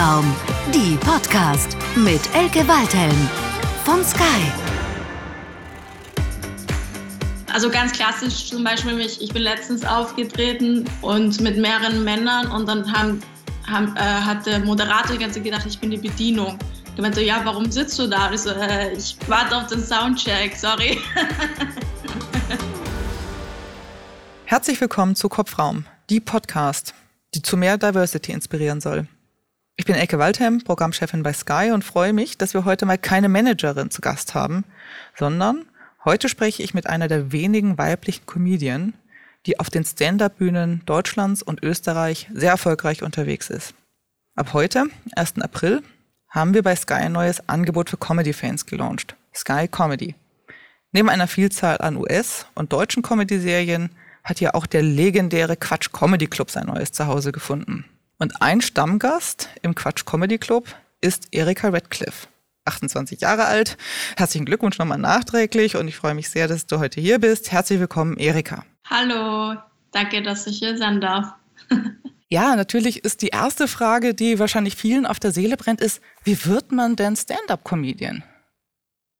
Kopfraum, die Podcast mit Elke Waldhelm von Sky. Also ganz klassisch zum Beispiel, mich, ich bin letztens aufgetreten und mit mehreren Männern und dann haben, haben, äh, hat der Moderator die ganze Zeit gedacht, ich bin die Bedienung. Der meinte, ja, warum sitzt du da? Und ich so, äh, ich warte auf den Soundcheck, sorry. Herzlich willkommen zu Kopfraum, die Podcast, die zu mehr Diversity inspirieren soll. Ich bin Elke Waldheim, Programmchefin bei Sky und freue mich, dass wir heute mal keine Managerin zu Gast haben, sondern heute spreche ich mit einer der wenigen weiblichen Comedien, die auf den Stand-up-Bühnen Deutschlands und Österreich sehr erfolgreich unterwegs ist. Ab heute, 1. April, haben wir bei Sky ein neues Angebot für Comedy-Fans gelauncht, Sky Comedy. Neben einer Vielzahl an US- und deutschen Comedy-Serien hat ja auch der legendäre Quatsch Comedy Club sein neues Zuhause gefunden. Und ein Stammgast im Quatsch Comedy Club ist Erika Radcliffe. 28 Jahre alt. Herzlichen Glückwunsch nochmal nachträglich und ich freue mich sehr, dass du heute hier bist. Herzlich willkommen, Erika. Hallo, danke, dass ich hier sein darf. ja, natürlich ist die erste Frage, die wahrscheinlich vielen auf der Seele brennt, ist, wie wird man denn Stand-up-Comedian?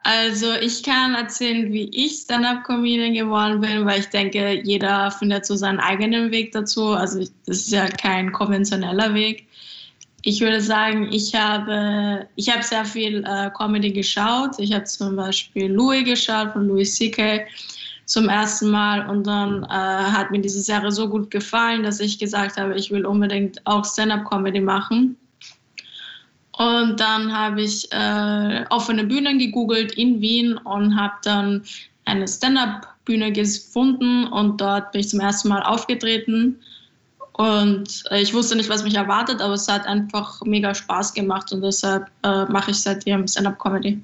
Also ich kann erzählen, wie ich Stand-up-Comedian geworden bin, weil ich denke, jeder findet so seinen eigenen Weg dazu. Also das ist ja kein konventioneller Weg. Ich würde sagen, ich habe, ich habe sehr viel äh, Comedy geschaut. Ich habe zum Beispiel Louis geschaut von Louis C.K. zum ersten Mal und dann äh, hat mir diese Serie so gut gefallen, dass ich gesagt habe, ich will unbedingt auch Stand-up-Comedy machen. Und dann habe ich äh, offene Bühnen gegoogelt in Wien und habe dann eine Stand-up-Bühne gefunden und dort bin ich zum ersten Mal aufgetreten. Und äh, ich wusste nicht, was mich erwartet, aber es hat einfach mega Spaß gemacht und deshalb äh, mache ich seitdem Stand-up-Comedy.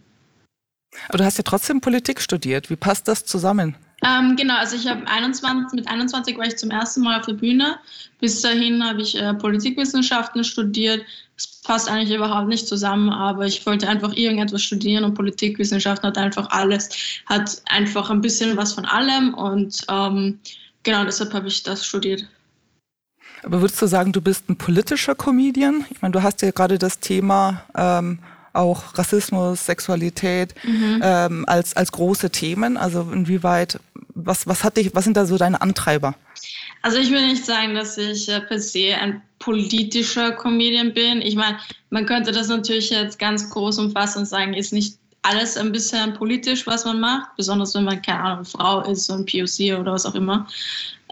Aber du hast ja trotzdem Politik studiert. Wie passt das zusammen? Ähm, genau, also ich habe 21, mit 21 war ich zum ersten Mal auf der Bühne. Bis dahin habe ich äh, Politikwissenschaften studiert. Es passt eigentlich überhaupt nicht zusammen, aber ich wollte einfach irgendetwas studieren und Politikwissenschaften hat einfach alles, hat einfach ein bisschen was von allem und ähm, genau deshalb habe ich das studiert. Aber würdest du sagen, du bist ein politischer Comedian? Ich meine, du hast ja gerade das Thema ähm, auch Rassismus, Sexualität mhm. ähm, als, als große Themen. Also inwieweit, was, was hat dich, was sind da so deine Antreiber? Also ich will nicht sagen, dass ich äh, per se ein politischer Comedian bin. Ich meine, man könnte das natürlich jetzt ganz groß umfassen und sagen, ist nicht alles ein bisschen politisch, was man macht, besonders wenn man, keine Ahnung, Frau ist, ein POC oder was auch immer.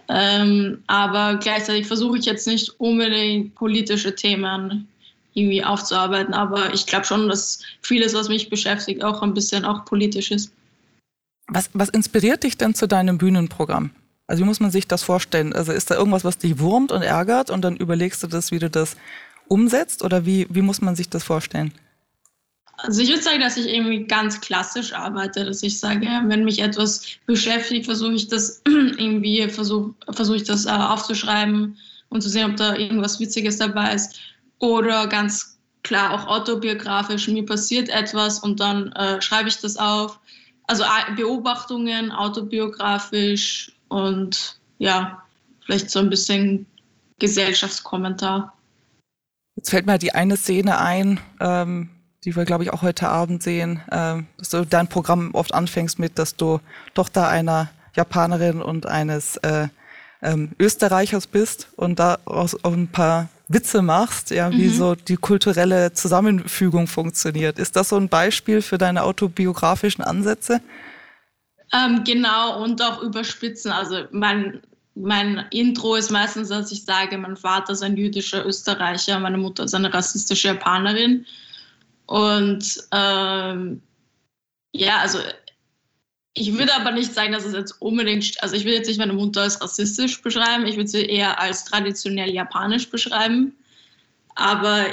Ähm, aber gleichzeitig versuche ich jetzt nicht unbedingt politische Themen irgendwie aufzuarbeiten. Aber ich glaube schon, dass vieles, was mich beschäftigt, auch ein bisschen auch politisch ist. Was, was inspiriert dich denn zu deinem Bühnenprogramm? Also wie muss man sich das vorstellen? Also ist da irgendwas, was dich wurmt und ärgert und dann überlegst du das, wie du das umsetzt oder wie, wie muss man sich das vorstellen? Also ich würde sagen, dass ich irgendwie ganz klassisch arbeite, dass ich sage, wenn mich etwas beschäftigt, versuche ich das irgendwie, versuche versuch ich das äh, aufzuschreiben und zu sehen, ob da irgendwas Witziges dabei ist. Oder ganz klar auch autobiografisch, mir passiert etwas und dann äh, schreibe ich das auf. Also Beobachtungen, autobiografisch und ja, vielleicht so ein bisschen Gesellschaftskommentar. Jetzt fällt mir die eine Szene ein, ähm, die wir, glaube ich, auch heute Abend sehen, ähm, dass du dein Programm oft anfängst mit, dass du Tochter einer Japanerin und eines äh, ähm, Österreichers bist und da auch ein paar Witze machst, ja, wie mhm. so die kulturelle Zusammenfügung funktioniert. Ist das so ein Beispiel für deine autobiografischen Ansätze? Ähm, genau, und auch überspitzen. Also mein, mein Intro ist meistens, dass ich sage, mein Vater ist ein jüdischer Österreicher, meine Mutter ist eine rassistische Japanerin. Und ähm, ja, also ich würde aber nicht sagen, dass es jetzt unbedingt, also ich würde jetzt nicht meine Mutter als rassistisch beschreiben, ich würde sie eher als traditionell japanisch beschreiben. Aber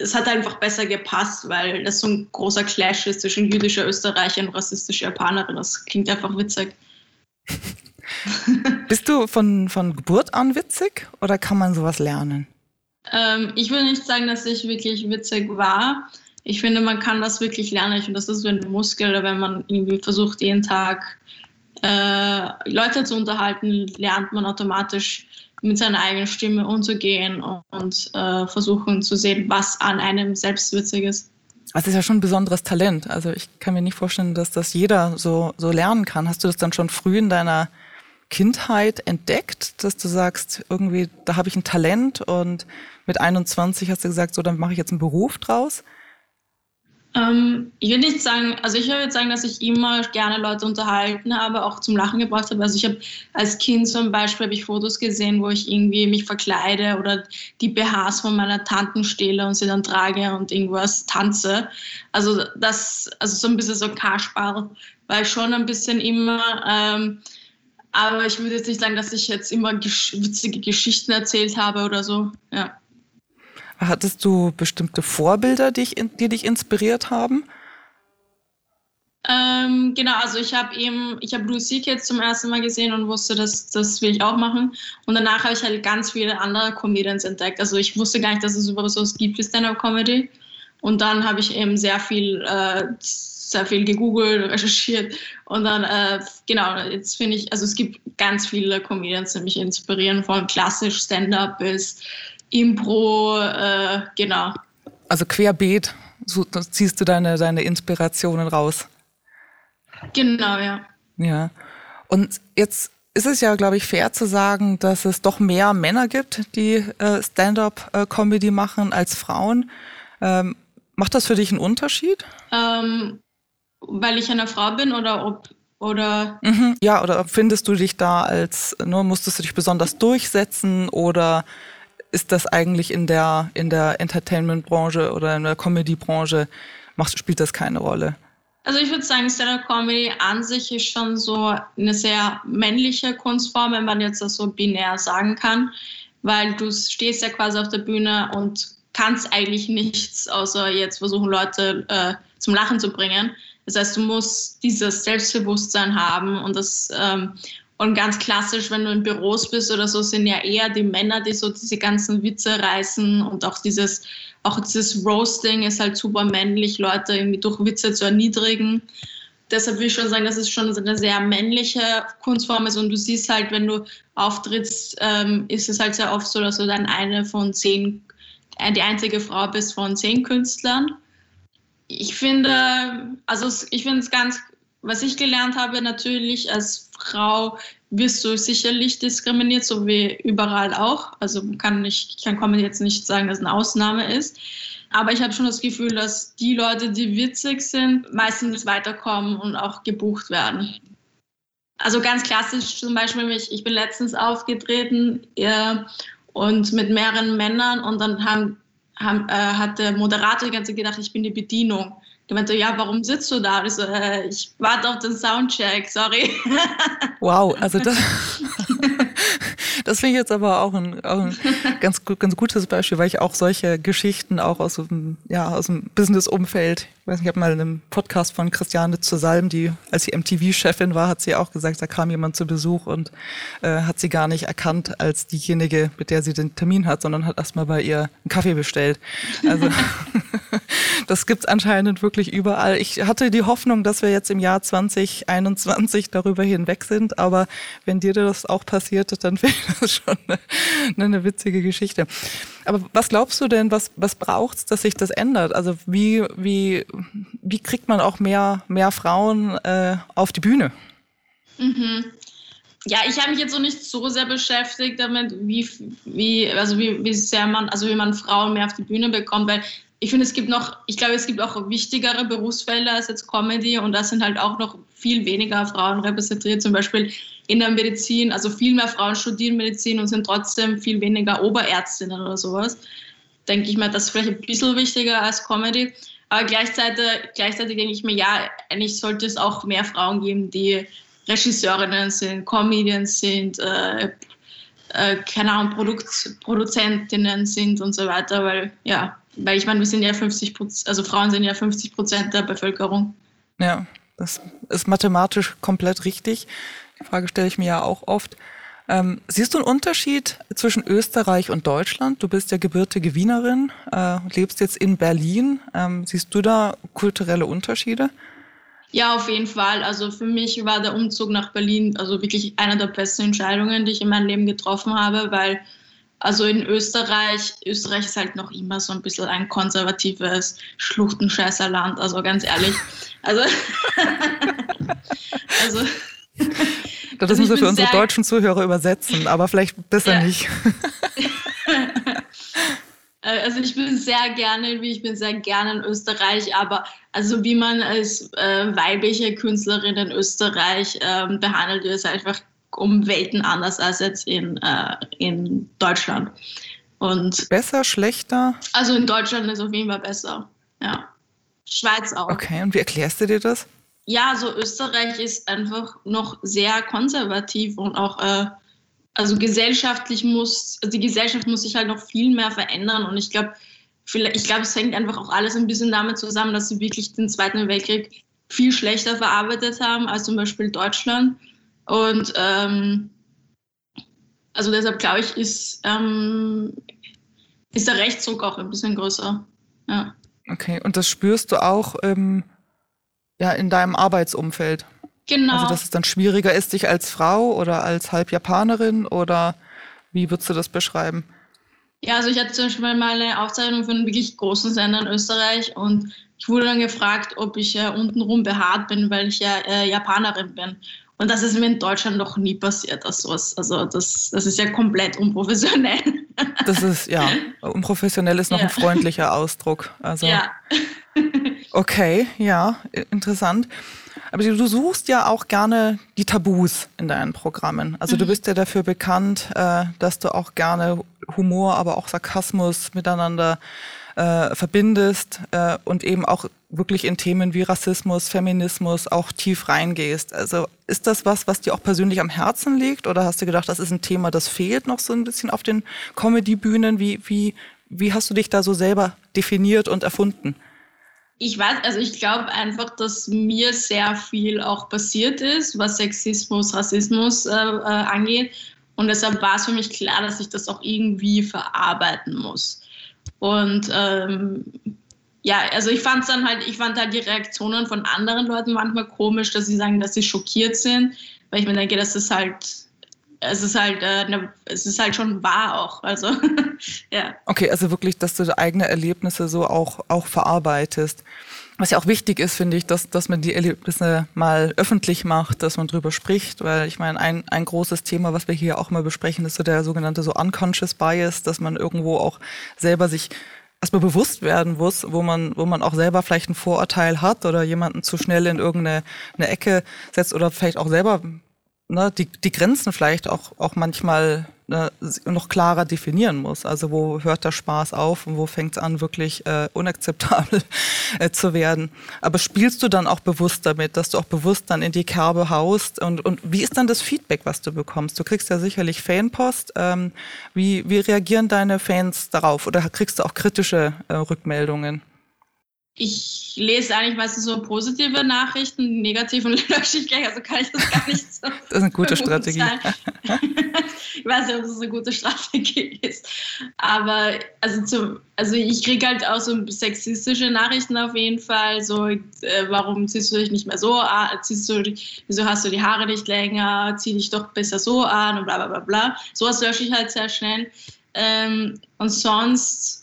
es hat einfach besser gepasst, weil das so ein großer Clash ist zwischen jüdischer Österreicher und rassistischer Japanerin. Das klingt einfach witzig. Bist du von, von Geburt an witzig oder kann man sowas lernen? Ähm, ich würde nicht sagen, dass ich wirklich witzig war ich finde, man kann das wirklich lernen. Ich finde, das ist so ein Muskel, wenn man irgendwie versucht, jeden Tag äh, Leute zu unterhalten, lernt man automatisch mit seiner eigenen Stimme umzugehen und, äh, versuchen zu sehen, was an einem selbst witzig ist. Das ist ja schon ein besonderes Talent. Also ich kann mir nicht vorstellen, dass das jeder so, so lernen kann. Hast du das dann schon früh in deiner Kindheit entdeckt, dass du sagst, irgendwie, da habe ich ein Talent und mit 21 hast du gesagt, so, dann mache ich jetzt einen Beruf draus? Ähm, ich würde nicht sagen, also ich würde sagen, dass ich immer gerne Leute unterhalten habe, auch zum Lachen gebracht habe. Also ich habe als Kind zum Beispiel habe ich Fotos gesehen, wo ich irgendwie mich verkleide oder die BHs von meiner Tanten stehle und sie dann trage und irgendwas tanze. Also das, also so ein bisschen so Kasperl, weil schon ein bisschen immer, ähm, aber ich würde jetzt nicht sagen, dass ich jetzt immer gesch witzige Geschichten erzählt habe oder so, ja. Hattest du bestimmte Vorbilder, die, die dich inspiriert haben? Ähm, genau, also ich habe eben, ich habe Blue Sea Kids zum ersten Mal gesehen und wusste, dass das will ich auch machen. Und danach habe ich halt ganz viele andere Comedians entdeckt. Also ich wusste gar nicht, dass es überhaupt so was gibt wie Stand-Up-Comedy. Und dann habe ich eben sehr viel, äh, sehr viel gegoogelt, recherchiert. Und dann, äh, genau, jetzt finde ich, also es gibt ganz viele Comedians, die mich inspirieren, von klassisch Stand-Up bis Impro, äh, genau. Also querbeet so, ziehst du deine, deine Inspirationen raus. Genau, ja. Ja. Und jetzt ist es ja, glaube ich, fair zu sagen, dass es doch mehr Männer gibt, die äh, Stand-up-Comedy machen als Frauen. Ähm, macht das für dich einen Unterschied? Ähm, weil ich eine Frau bin oder ob oder mhm, ja, oder findest du dich da als, ne, musstest du dich besonders durchsetzen oder ist das eigentlich in der, in der Entertainment-Branche oder in der Comedy-Branche, spielt das keine Rolle? Also ich würde sagen, Stand-up-Comedy an sich ist schon so eine sehr männliche Kunstform, wenn man jetzt das so binär sagen kann, weil du stehst ja quasi auf der Bühne und kannst eigentlich nichts, außer jetzt versuchen, Leute äh, zum Lachen zu bringen. Das heißt, du musst dieses Selbstbewusstsein haben und das ähm, und ganz klassisch, wenn du in Büros bist oder so, sind ja eher die Männer, die so diese ganzen Witze reißen und auch dieses, auch dieses Roasting ist halt super männlich, Leute irgendwie durch Witze zu erniedrigen. Deshalb will ich schon sagen, dass es schon eine sehr männliche Kunstform ist und du siehst halt, wenn du auftrittst, ähm, ist es halt sehr oft so, dass du dann eine von zehn, äh, die einzige Frau bist von zehn Künstlern. Ich finde, also ich finde es ganz was ich gelernt habe, natürlich als Frau wirst du sicherlich diskriminiert, so wie überall auch. Also kann ich kann man jetzt nicht sagen, dass eine Ausnahme ist. Aber ich habe schon das Gefühl, dass die Leute, die witzig sind, meistens weiterkommen und auch gebucht werden. Also ganz klassisch zum Beispiel, ich, bin letztens aufgetreten äh, und mit mehreren Männern und dann haben, haben, äh, hat der Moderator die ganze Zeit gedacht, ich bin die Bedienung. Der meinte, ja, warum sitzt du da? Ich so, äh, ich warte auf den Soundcheck, sorry. Wow, also das, das finde ich jetzt aber auch ein, auch ein ganz, ganz gutes Beispiel, weil ich auch solche Geschichten auch aus dem, ja, dem Business-Umfeld, ich weiß nicht, ich habe mal in einem Podcast von Christiane zu Salm, die, als sie MTV-Chefin war, hat sie auch gesagt, da kam jemand zu Besuch und äh, hat sie gar nicht erkannt als diejenige, mit der sie den Termin hat, sondern hat erstmal bei ihr einen Kaffee bestellt. Also das gibt's anscheinend wirklich überall. Ich hatte die Hoffnung, dass wir jetzt im Jahr 2021 darüber hinweg sind, aber wenn dir das auch passiert, dann wäre das schon eine, eine witzige Geschichte. Aber was glaubst du denn, was, was braucht's, dass sich das ändert? Also wie, wie, wie kriegt man auch mehr, mehr Frauen äh, auf die Bühne? Mhm. Ja, ich habe mich jetzt so nicht so sehr beschäftigt damit, wie, wie, also wie, wie sehr man, also wie man Frauen mehr auf die Bühne bekommt, weil ich finde, es gibt noch, ich glaube, es gibt auch wichtigere Berufsfelder als jetzt Comedy und da sind halt auch noch viel weniger Frauen repräsentiert, zum Beispiel in der Medizin. Also viel mehr Frauen studieren Medizin und sind trotzdem viel weniger Oberärztinnen oder sowas. Denke ich mir, das ist vielleicht ein bisschen wichtiger als Comedy. Aber gleichzeitig, gleichzeitig denke ich mir, ja, eigentlich sollte es auch mehr Frauen geben, die Regisseurinnen sind, Comedians sind, äh, äh, keine Ahnung, Produkt, Produzentinnen sind und so weiter, weil ja, weil ich meine, wir sind ja 50 Prozent, also Frauen sind ja 50 Prozent der Bevölkerung. Ja, das ist mathematisch komplett richtig. Die Frage stelle ich mir ja auch oft. Ähm, siehst du einen Unterschied zwischen Österreich und Deutschland? Du bist ja gebürtige Wienerin, äh, lebst jetzt in Berlin. Ähm, siehst du da kulturelle Unterschiede? Ja, auf jeden Fall. Also für mich war der Umzug nach Berlin also wirklich eine der besten Entscheidungen, die ich in meinem Leben getroffen habe, weil also in Österreich, Österreich ist halt noch immer so ein bisschen ein konservatives Schluchtenscheißerland, also ganz ehrlich. Also, also das also müssen wir für unsere deutschen Zuhörer übersetzen, aber vielleicht besser ja. nicht. Äh, also ich bin sehr gerne, ich bin sehr gerne in Österreich, aber also wie man als äh, weibliche Künstlerin in Österreich äh, behandelt wird, ist einfach um Welten anders als jetzt in, äh, in Deutschland. Und besser, schlechter? Also in Deutschland ist auf jeden Fall besser. Ja. Schweiz auch. Okay, und wie erklärst du dir das? Ja, so Österreich ist einfach noch sehr konservativ und auch äh, also gesellschaftlich muss, also die Gesellschaft muss sich halt noch viel mehr verändern und ich glaube, ich glaube, es hängt einfach auch alles ein bisschen damit zusammen, dass sie wirklich den Zweiten Weltkrieg viel schlechter verarbeitet haben als zum Beispiel Deutschland. Und ähm, also deshalb glaube ich, ist, ähm, ist der Rechtsdruck auch ein bisschen größer. Ja. Okay, und das spürst du auch ähm, ja, in deinem Arbeitsumfeld? Genau. Also, dass es dann schwieriger ist, dich als Frau oder als Halbjapanerin oder wie würdest du das beschreiben? Ja, also ich hatte zum Beispiel mal eine Aufzeichnung von einem wirklich großen Sender in Österreich und ich wurde dann gefragt, ob ich äh, untenrum behaart bin, weil ich ja äh, Japanerin bin. Und das ist mir in Deutschland noch nie passiert. Also, also das, das ist ja komplett unprofessionell. Das ist, ja, unprofessionell ist noch ja. ein freundlicher Ausdruck. Also, ja. Okay, ja, interessant. Aber du suchst ja auch gerne die Tabus in deinen Programmen. Also mhm. du bist ja dafür bekannt, äh, dass du auch gerne Humor, aber auch Sarkasmus miteinander äh, verbindest äh, und eben auch wirklich in Themen wie Rassismus, Feminismus auch tief reingehst. Also ist das was, was dir auch persönlich am Herzen liegt oder hast du gedacht, das ist ein Thema, das fehlt noch so ein bisschen auf den Comedy-Bühnen? Wie, wie, wie hast du dich da so selber definiert und erfunden? Ich weiß, also ich glaube einfach, dass mir sehr viel auch passiert ist, was Sexismus, Rassismus äh, äh, angeht. Und deshalb war es für mich klar, dass ich das auch irgendwie verarbeiten muss. Und ähm, ja, also ich fand dann halt, ich fand halt die Reaktionen von anderen Leuten manchmal komisch, dass sie sagen, dass sie schockiert sind, weil ich mir denke, das ist halt es ist halt, äh, ne, es ist halt schon wahr auch. Also, ja. Okay, also wirklich, dass du eigene Erlebnisse so auch, auch verarbeitest. Was ja auch wichtig ist, finde ich, dass, dass man die Erlebnisse mal öffentlich macht, dass man drüber spricht, weil ich meine, ein, ein großes Thema, was wir hier auch mal besprechen, ist so der sogenannte so unconscious bias, dass man irgendwo auch selber sich erstmal bewusst werden muss, wo man, wo man auch selber vielleicht ein Vorurteil hat oder jemanden zu schnell in irgendeine eine Ecke setzt oder vielleicht auch selber ne, die, die Grenzen vielleicht auch, auch manchmal ne, noch klarer definieren muss. Also wo hört der Spaß auf und wo fängt es an, wirklich äh, unakzeptabel äh, zu werden. Aber spielst du dann auch bewusst damit, dass du auch bewusst dann in die Kerbe haust? Und, und wie ist dann das Feedback, was du bekommst? Du kriegst ja sicherlich Fanpost. Ähm, wie, wie reagieren deine Fans darauf? Oder kriegst du auch kritische äh, Rückmeldungen? Ich lese eigentlich meistens so positive Nachrichten, negativen lösche ich gleich, also kann ich das gar nicht so. das ist eine gute Strategie. ich weiß nicht, ob das eine gute Strategie ist. Aber also, zum, also ich kriege halt auch so sexistische Nachrichten auf jeden Fall. So, äh, warum ziehst du dich nicht mehr so an? Ziehst du, wieso hast du die Haare nicht länger? Zieh dich doch besser so an und bla bla bla bla. Sowas lösche ich halt sehr schnell. Ähm, und sonst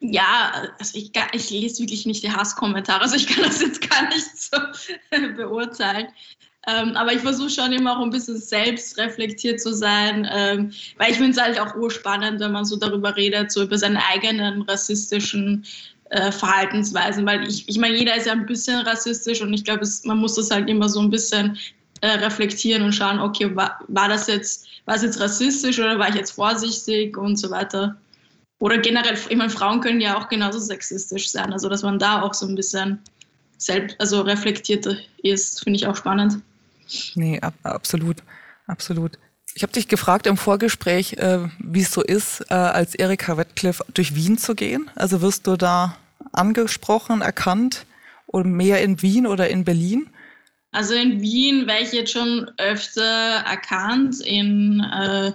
ja, also ich, ich lese wirklich nicht die Hasskommentare, also ich kann das jetzt gar nicht so beurteilen. Ähm, aber ich versuche schon immer auch ein bisschen selbst reflektiert zu sein, ähm, weil ich finde es halt auch urspannend, wenn man so darüber redet, so über seine eigenen rassistischen äh, Verhaltensweisen, weil ich, ich meine, jeder ist ja ein bisschen rassistisch und ich glaube, man muss das halt immer so ein bisschen äh, reflektieren und schauen, okay, war, war das jetzt, war es jetzt rassistisch oder war ich jetzt vorsichtig und so weiter. Oder generell, ich meine, Frauen können ja auch genauso sexistisch sein. Also, dass man da auch so ein bisschen selbst, also reflektierter ist, finde ich auch spannend. Nee, ab, absolut, absolut. Ich habe dich gefragt im Vorgespräch, äh, wie es so ist, äh, als Erika Radcliffe durch Wien zu gehen. Also wirst du da angesprochen, erkannt oder mehr in Wien oder in Berlin? Also in Wien wäre ich jetzt schon öfter erkannt. In äh,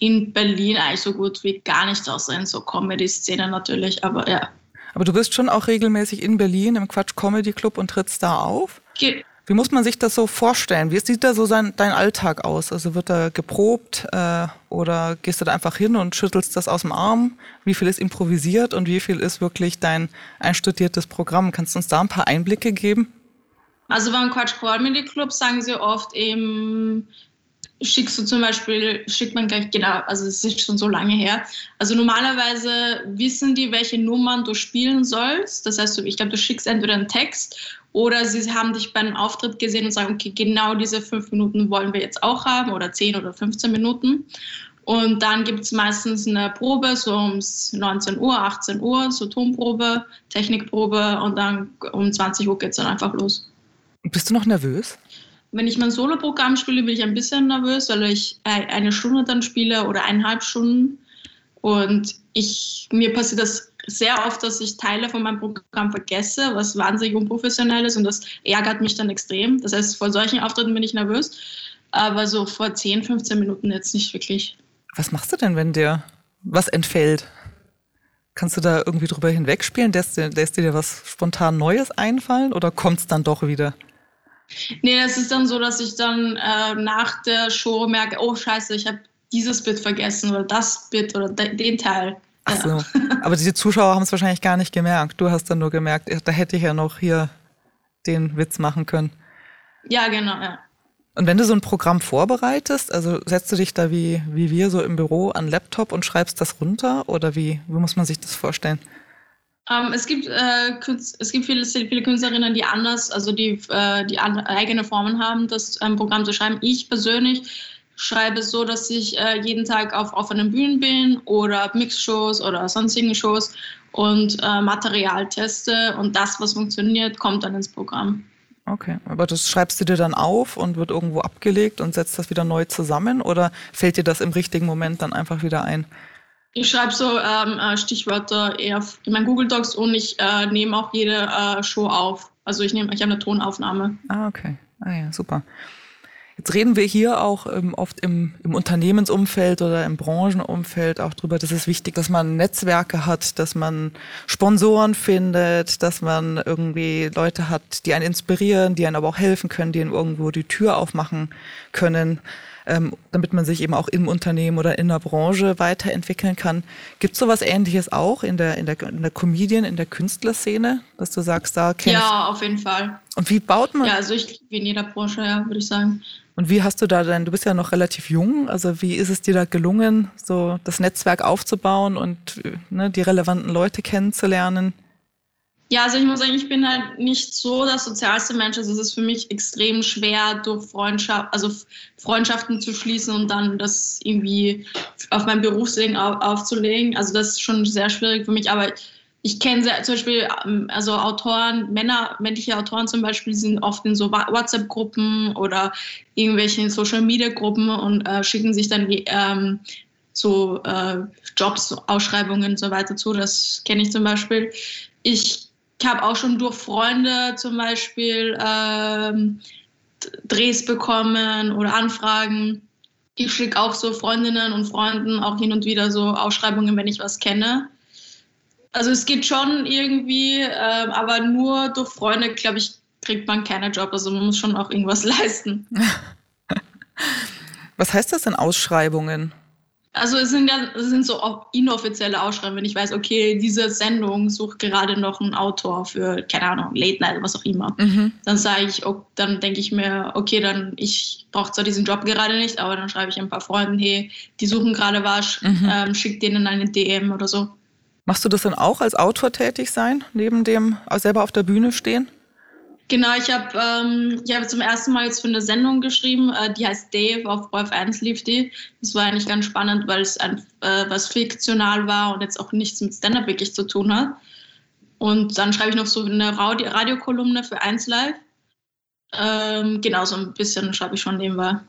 in Berlin eigentlich so gut wie gar nichts, außer in so Comedy-Szene natürlich, aber ja. Aber du bist schon auch regelmäßig in Berlin im Quatsch Comedy Club und trittst da auf? Ge Wie muss man sich das so vorstellen? Wie sieht da so sein, dein Alltag aus? Also wird da geprobt äh, oder gehst du da einfach hin und schüttelst das aus dem Arm? Wie viel ist improvisiert und wie viel ist wirklich dein einstudiertes Programm? Kannst du uns da ein paar Einblicke geben? Also beim Quatsch Comedy Club sagen sie oft eben, schickst du zum Beispiel, schickt man gleich, genau, also es ist schon so lange her. Also normalerweise wissen die, welche Nummern du spielen sollst. Das heißt, ich glaube, du schickst entweder einen Text oder sie haben dich beim Auftritt gesehen und sagen, okay, genau diese fünf Minuten wollen wir jetzt auch haben oder zehn oder 15 Minuten. Und dann gibt es meistens eine Probe, so um 19 Uhr, 18 Uhr, so Tonprobe, Technikprobe und dann um 20 Uhr geht es dann einfach los. Bist du noch nervös? Wenn ich mein Soloprogramm spiele, bin ich ein bisschen nervös, weil ich eine Stunde dann spiele oder eineinhalb Stunden. Und ich, mir passiert das sehr oft, dass ich Teile von meinem Programm vergesse, was wahnsinnig unprofessionell ist und das ärgert mich dann extrem. Das heißt, vor solchen Auftritten bin ich nervös, aber so vor 10, 15 Minuten jetzt nicht wirklich. Was machst du denn, wenn dir was entfällt? Kannst du da irgendwie drüber hinwegspielen? Lässt, lässt dir was spontan Neues einfallen oder kommt es dann doch wieder? Nee, es ist dann so, dass ich dann äh, nach der Show merke, oh scheiße, ich habe dieses Bit vergessen oder das Bit oder de den Teil. Ach so. Aber diese Zuschauer haben es wahrscheinlich gar nicht gemerkt. Du hast dann nur gemerkt, da hätte ich ja noch hier den Witz machen können. Ja, genau, ja. Und wenn du so ein Programm vorbereitest, also setzt du dich da wie, wie wir so im Büro an Laptop und schreibst das runter oder wie, wie muss man sich das vorstellen? Ähm, es, gibt, äh, es gibt viele, viele Künstlerinnen, die anders, also die, äh, die eigene Formen haben, das ähm, Programm zu schreiben. Ich persönlich schreibe so, dass ich äh, jeden Tag auf offenen Bühnen bin oder Mixshows oder sonstigen Shows und äh, Material teste und das, was funktioniert, kommt dann ins Programm. Okay, aber das schreibst du dir dann auf und wird irgendwo abgelegt und setzt das wieder neu zusammen oder fällt dir das im richtigen Moment dann einfach wieder ein? Ich schreibe so ähm, äh, Stichwörter eher in meinen Google Docs und ich äh, nehme auch jede äh, Show auf. Also ich nehme, ich habe eine Tonaufnahme. Ah, okay. Ah ja, super. Jetzt reden wir hier auch ähm, oft im, im, Unternehmensumfeld oder im Branchenumfeld auch drüber, dass es wichtig, dass man Netzwerke hat, dass man Sponsoren findet, dass man irgendwie Leute hat, die einen inspirieren, die einen aber auch helfen können, die einen irgendwo die Tür aufmachen können ähm, damit man sich eben auch im Unternehmen oder in der Branche weiterentwickeln kann. Gibt es sowas ähnliches auch in der, in der, in der Comedian, in der Künstlerszene, dass du sagst, da kennst Ja, auf jeden Fall. Und wie baut man? Ja, also ich, wie in jeder Branche, ja, würde ich sagen. Und wie hast du da denn, du bist ja noch relativ jung, also wie ist es dir da gelungen, so das Netzwerk aufzubauen und ne, die relevanten Leute kennenzulernen? Ja, also ich muss sagen, ich bin halt nicht so der sozialste Mensch. Also es ist für mich extrem schwer, durch Freundschaft, also Freundschaften zu schließen und dann das irgendwie auf mein Berufsleben aufzulegen. Also das ist schon sehr schwierig für mich. Aber ich kenne zum Beispiel, ähm, also Autoren, Männer, männliche Autoren zum Beispiel, sind oft in so WhatsApp-Gruppen oder irgendwelchen Social-Media-Gruppen und äh, schicken sich dann ähm, so äh, Jobs, Ausschreibungen und so weiter zu. Das kenne ich zum Beispiel. Ich ich habe auch schon durch Freunde zum Beispiel ähm, Drehs bekommen oder Anfragen. Ich schicke auch so Freundinnen und Freunden auch hin und wieder so Ausschreibungen, wenn ich was kenne. Also es geht schon irgendwie, äh, aber nur durch Freunde, glaube ich, kriegt man keinen Job. Also man muss schon auch irgendwas leisten. Was heißt das denn Ausschreibungen? Also es sind ja es sind so inoffizielle Ausschreibungen, wenn ich weiß, okay, diese Sendung sucht gerade noch einen Autor für, keine Ahnung, Late Night, was auch immer. Mhm. Dann sage ich, dann denke ich mir, okay, dann ich brauche zwar diesen Job gerade nicht, aber dann schreibe ich ein paar Freunden, hey, die suchen gerade was, mhm. ähm, schick denen eine DM oder so. Machst du das dann auch als Autor tätig sein, neben dem selber auf der Bühne stehen? Genau, ich habe ähm, hab zum ersten Mal jetzt für eine Sendung geschrieben, äh, die heißt Dave, auf Wolf 1 lief die. Das war eigentlich ganz spannend, weil es ein, äh, was fiktional war und jetzt auch nichts mit Stand-Up wirklich zu tun hat. Und dann schreibe ich noch so eine Radio Radiokolumne für 1 Live. Ähm, genau, so ein bisschen schreibe ich schon nebenbei.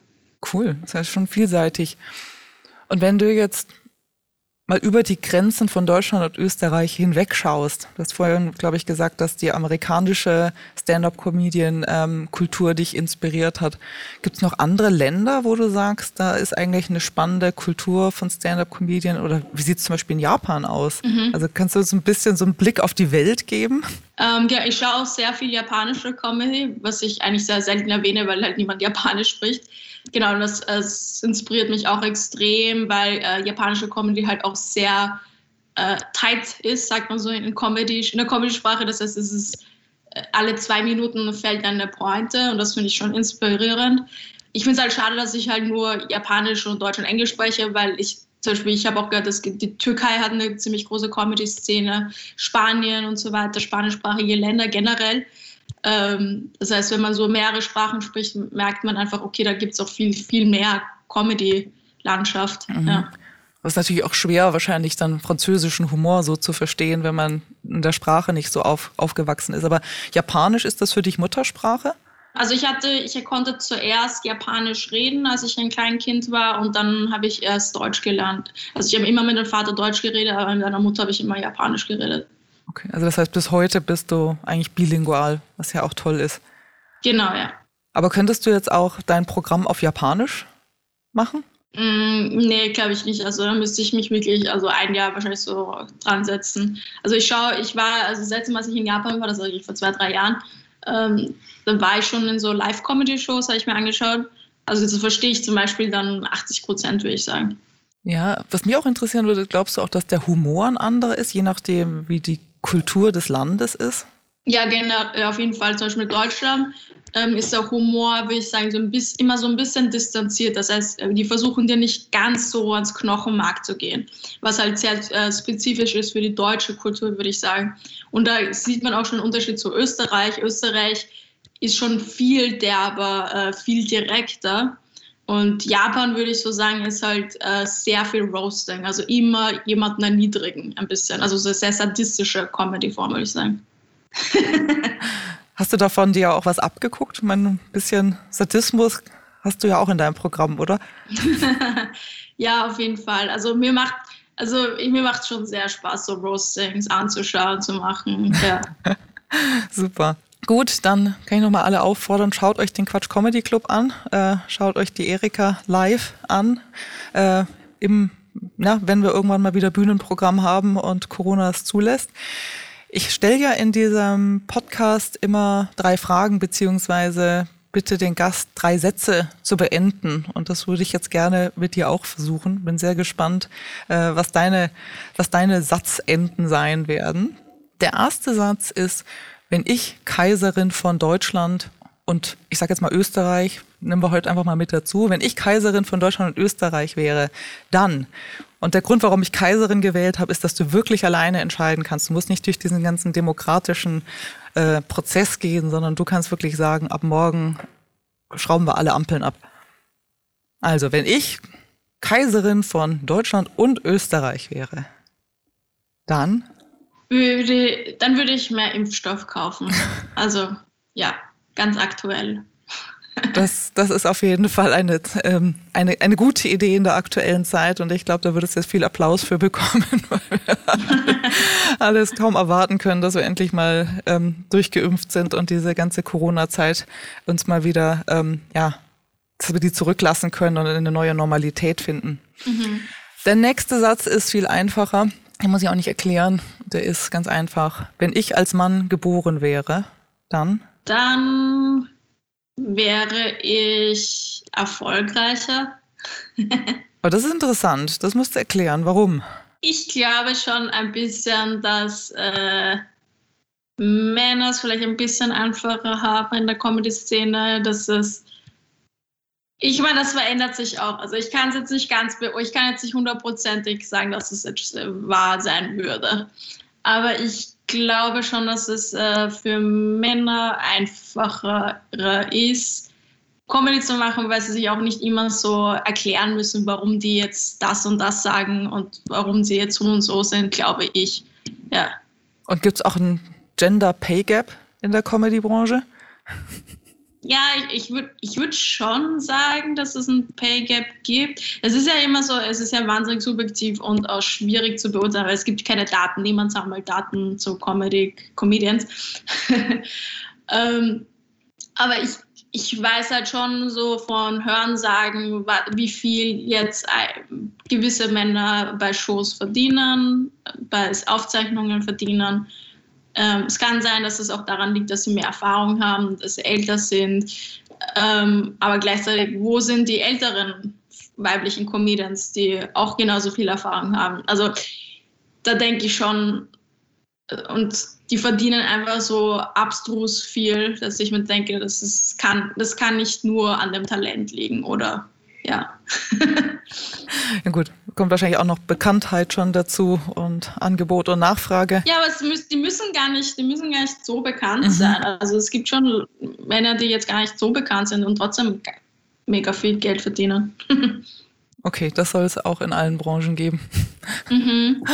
Cool, das heißt schon vielseitig. Und wenn du jetzt mal über die Grenzen von Deutschland und Österreich hinwegschaust. Du hast vorhin, glaube ich, gesagt, dass die amerikanische Stand-up-Comedian-Kultur ähm, dich inspiriert hat. Gibt es noch andere Länder, wo du sagst, da ist eigentlich eine spannende Kultur von Stand-up-Comedian oder wie sieht es zum Beispiel in Japan aus? Mhm. Also kannst du uns ein bisschen so einen Blick auf die Welt geben? Ähm, ja, ich schaue auch sehr viel japanische Comedy, was ich eigentlich sehr selten erwähne, weil halt niemand Japanisch spricht. Genau, das, das inspiriert mich auch extrem, weil äh, japanische Comedy halt auch sehr äh, tight ist, sagt man so in, Comedy, in der Comedy-Sprache. Das heißt, es ist äh, alle zwei Minuten fällt dann eine Pointe und das finde ich schon inspirierend. Ich finde es halt schade, dass ich halt nur Japanisch und Deutsch und Englisch spreche, weil ich zum Beispiel, ich habe auch gehört, dass die Türkei hat eine ziemlich große Comedy-Szene, Spanien und so weiter, spanischsprachige Länder generell. Ähm, das heißt, wenn man so mehrere Sprachen spricht, merkt man einfach, okay, da gibt es auch viel, viel mehr Comedy-Landschaft. Mhm. Ja. Das ist natürlich auch schwer, wahrscheinlich dann französischen Humor so zu verstehen, wenn man in der Sprache nicht so auf, aufgewachsen ist. Aber Japanisch ist das für dich Muttersprache? Also ich hatte, ich konnte zuerst Japanisch reden, als ich ein kleines Kind war, und dann habe ich erst Deutsch gelernt. Also ich habe immer mit dem Vater Deutsch geredet, aber mit meiner Mutter habe ich immer Japanisch geredet. Okay, also das heißt, bis heute bist du eigentlich bilingual, was ja auch toll ist. Genau, ja. Aber könntest du jetzt auch dein Programm auf Japanisch machen? Mm, nee, glaube ich nicht. Also da müsste ich mich wirklich, also ein Jahr wahrscheinlich so dran setzen. Also ich schaue, ich war, also das letzte Mal, als ich in Japan war, das war vor zwei, drei Jahren, ähm, dann war ich schon in so Live-Comedy-Shows, habe ich mir angeschaut. Also das verstehe ich zum Beispiel dann 80 Prozent, würde ich sagen. Ja, was mich auch interessieren würde, glaubst du auch, dass der Humor ein anderer ist, je nachdem, wie die Kultur des Landes ist? Ja, genau, auf jeden Fall. Zum Beispiel mit Deutschland ähm, ist der Humor, würde ich sagen, so ein bisschen, immer so ein bisschen distanziert. Das heißt, äh, die versuchen dir nicht ganz so ans Knochenmark zu gehen, was halt sehr äh, spezifisch ist für die deutsche Kultur, würde ich sagen. Und da sieht man auch schon einen Unterschied zu Österreich. Österreich ist schon viel derber, äh, viel direkter. Und Japan, würde ich so sagen, ist halt äh, sehr viel Roasting, also immer jemanden erniedrigen, ein bisschen. Also so sehr sadistische Comedy-Form, würde ich sagen. hast du davon dir auch was abgeguckt? Ich meine, ein bisschen Sadismus hast du ja auch in deinem Programm, oder? ja, auf jeden Fall. Also mir macht also mir macht schon sehr Spaß, so Roastings anzuschauen, zu machen. Ja. Super. Gut, dann kann ich nochmal alle auffordern, schaut euch den Quatsch Comedy Club an, äh, schaut euch die Erika live an. Äh, im, ja, wenn wir irgendwann mal wieder Bühnenprogramm haben und Corona es zulässt. Ich stelle ja in diesem Podcast immer drei Fragen, beziehungsweise bitte den Gast drei Sätze zu beenden. Und das würde ich jetzt gerne mit dir auch versuchen. Bin sehr gespannt, äh, was, deine, was deine Satzenden sein werden. Der erste Satz ist, wenn ich Kaiserin von Deutschland und ich sage jetzt mal Österreich, nehmen wir heute einfach mal mit dazu, wenn ich Kaiserin von Deutschland und Österreich wäre, dann, und der Grund, warum ich Kaiserin gewählt habe, ist, dass du wirklich alleine entscheiden kannst. Du musst nicht durch diesen ganzen demokratischen äh, Prozess gehen, sondern du kannst wirklich sagen, ab morgen schrauben wir alle Ampeln ab. Also, wenn ich Kaiserin von Deutschland und Österreich wäre, dann würde, dann würde ich mehr Impfstoff kaufen. Also ja, ganz aktuell. Das, das ist auf jeden Fall eine, ähm, eine, eine gute Idee in der aktuellen Zeit und ich glaube, da würdest du jetzt viel Applaus für bekommen, weil wir alles kaum erwarten können, dass wir endlich mal ähm, durchgeimpft sind und diese ganze Corona-Zeit uns mal wieder, ähm, ja, dass wir die zurücklassen können und eine neue Normalität finden. Mhm. Der nächste Satz ist viel einfacher. Den muss ich auch nicht erklären. Der ist ganz einfach. Wenn ich als Mann geboren wäre, dann? Dann wäre ich erfolgreicher. Aber das ist interessant. Das musst du erklären. Warum? Ich glaube schon ein bisschen, dass äh, Männer es vielleicht ein bisschen einfacher haben in der Comedy-Szene, dass es ich meine, das verändert sich auch. Also ich kann es jetzt nicht ganz, ich kann jetzt nicht hundertprozentig sagen, dass es jetzt äh, wahr sein würde. Aber ich glaube schon, dass es äh, für Männer einfacher ist, Comedy zu machen, weil sie sich auch nicht immer so erklären müssen, warum die jetzt das und das sagen und warum sie jetzt so und so sind, glaube ich. Ja. Und gibt es auch ein Gender Pay Gap in der Comedy-Branche? Ja, ich, ich würde ich würd schon sagen, dass es ein Pay Gap gibt. Es ist ja immer so, es ist ja wahnsinnig subjektiv und auch schwierig zu beurteilen, weil es gibt keine Daten. Niemand sammelt Daten zu Comedy, Comedians. ähm, aber ich, ich weiß halt schon so von Hörensagen, wie viel jetzt gewisse Männer bei Shows verdienen, bei Aufzeichnungen verdienen. Ähm, es kann sein, dass es auch daran liegt, dass sie mehr Erfahrung haben, dass sie älter sind. Ähm, aber gleichzeitig, wo sind die älteren weiblichen Comedians, die auch genauso viel Erfahrung haben? Also da denke ich schon, und die verdienen einfach so abstrus viel, dass ich mir denke, das, ist, kann, das kann nicht nur an dem Talent liegen oder ja. ja gut, kommt wahrscheinlich auch noch Bekanntheit schon dazu und Angebot und Nachfrage. Ja, aber müß, die müssen gar nicht, die müssen gar nicht so bekannt mhm. sein. Also es gibt schon Männer, die jetzt gar nicht so bekannt sind und trotzdem mega viel Geld verdienen. okay, das soll es auch in allen Branchen geben. Mhm.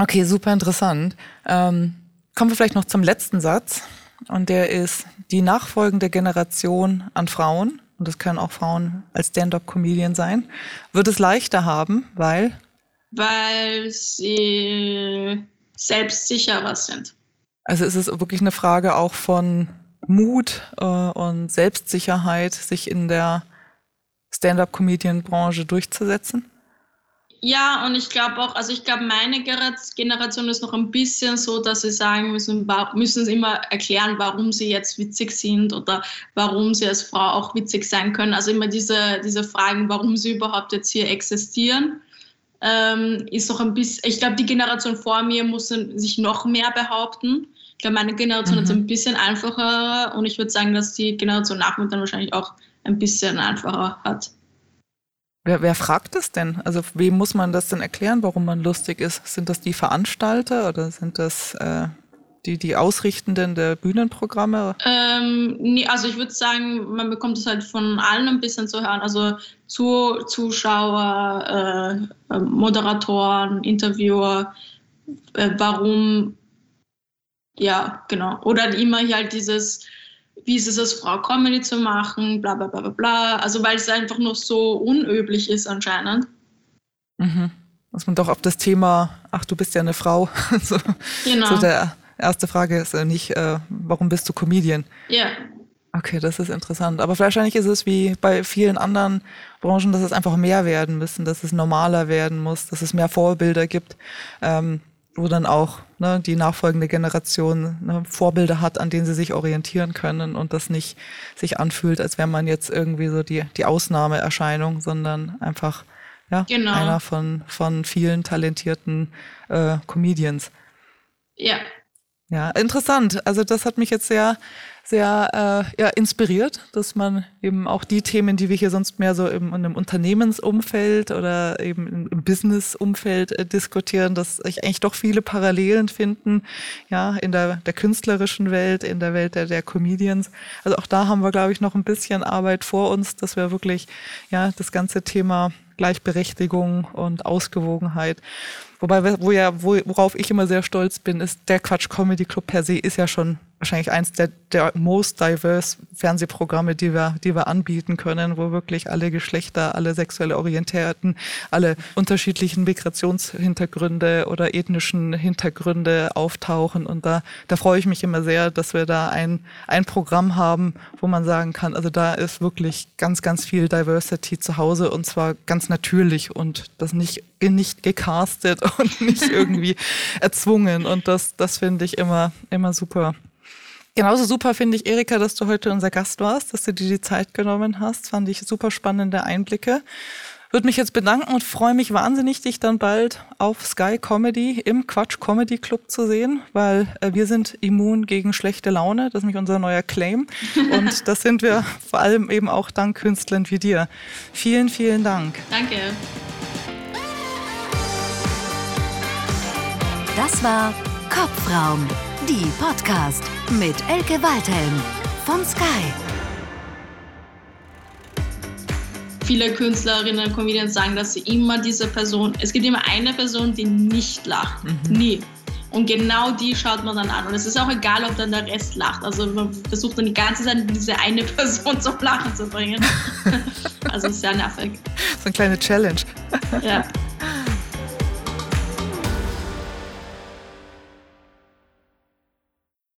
Okay, super interessant. Ähm, kommen wir vielleicht noch zum letzten Satz. Und der ist, die nachfolgende Generation an Frauen und das können auch Frauen als Stand-up-Comedian sein, wird es leichter haben, weil? Weil sie selbstsicherer sind. Also ist es wirklich eine Frage auch von Mut äh, und Selbstsicherheit, sich in der Stand-up-Comedian-Branche durchzusetzen? Ja, und ich glaube auch, also ich glaube, meine Generation ist noch ein bisschen so, dass sie sagen müssen, müssen sie immer erklären, warum sie jetzt witzig sind oder warum sie als Frau auch witzig sein können. Also immer diese, diese Fragen, warum sie überhaupt jetzt hier existieren, ähm, ist noch ein bisschen, ich glaube, die Generation vor mir muss sich noch mehr behaupten. Ich glaube, meine Generation mhm. ist ein bisschen einfacher und ich würde sagen, dass die Generation nach mir dann wahrscheinlich auch ein bisschen einfacher hat. Wer, wer fragt es denn? Also wem muss man das denn erklären, warum man lustig ist? Sind das die Veranstalter oder sind das äh, die, die Ausrichtenden der Bühnenprogramme? Ähm, nee, also ich würde sagen, man bekommt es halt von allen ein bisschen zu hören. Also zu, Zuschauer, äh, Moderatoren, Interviewer, äh, warum, ja, genau. Oder immer halt dieses wie ist es als Frau Comedy zu machen, bla bla bla bla bla. Also weil es einfach noch so unüblich ist anscheinend. Mhm. Dass man doch auf das Thema, ach, du bist ja eine Frau. so, genau. So der erste Frage ist ja nicht, äh, warum bist du Comedian? Ja. Okay, das ist interessant. Aber wahrscheinlich ist es wie bei vielen anderen Branchen, dass es einfach mehr werden müssen, dass es normaler werden muss, dass es mehr Vorbilder gibt. Ähm, wo dann auch ne, die nachfolgende Generation ne, Vorbilder hat, an denen sie sich orientieren können und das nicht sich anfühlt, als wäre man jetzt irgendwie so die, die Ausnahmeerscheinung, sondern einfach ja, genau. einer von, von vielen talentierten äh, Comedians. Ja. Ja, interessant. Also das hat mich jetzt sehr sehr äh, ja, inspiriert, dass man eben auch die Themen, die wir hier sonst mehr so im, in Unternehmensumfeld oder eben im, im Businessumfeld äh, diskutieren, dass sich eigentlich doch viele Parallelen finden, ja, in der, der künstlerischen Welt, in der Welt der, der Comedians. Also auch da haben wir, glaube ich, noch ein bisschen Arbeit vor uns, dass wir wirklich ja das ganze Thema Gleichberechtigung und Ausgewogenheit Wobei, wo ja, wo, worauf ich immer sehr stolz bin, ist, der Quatsch Comedy Club per se ist ja schon wahrscheinlich eins der, der most diverse Fernsehprogramme, die wir, die wir anbieten können, wo wirklich alle Geschlechter, alle sexuelle Orientierten, alle unterschiedlichen Migrationshintergründe oder ethnischen Hintergründe auftauchen. Und da, da freue ich mich immer sehr, dass wir da ein, ein Programm haben, wo man sagen kann, also da ist wirklich ganz, ganz viel Diversity zu Hause und zwar ganz natürlich und das nicht, nicht gecastet und nicht irgendwie erzwungen. Und das, das finde ich immer, immer super. Genauso super finde ich, Erika, dass du heute unser Gast warst, dass du dir die Zeit genommen hast. Fand ich super spannende Einblicke. Würde mich jetzt bedanken und freue mich wahnsinnig, dich dann bald auf Sky Comedy im Quatsch Comedy Club zu sehen, weil äh, wir sind immun gegen schlechte Laune. Das ist nämlich unser neuer Claim. Und das sind wir vor allem eben auch dank Künstlern wie dir. Vielen, vielen Dank. Danke. Das war Kopfraum, die Podcast mit Elke Waldhelm von Sky. Viele Künstlerinnen und Comedians sagen, dass sie immer diese Person, es gibt immer eine Person, die nicht lacht. Mhm. Nie. Und genau die schaut man dann an. Und es ist auch egal, ob dann der Rest lacht. Also man versucht dann die ganze Zeit diese eine Person zum Lachen zu bringen. also sehr nervig. So eine kleine Challenge. Ja.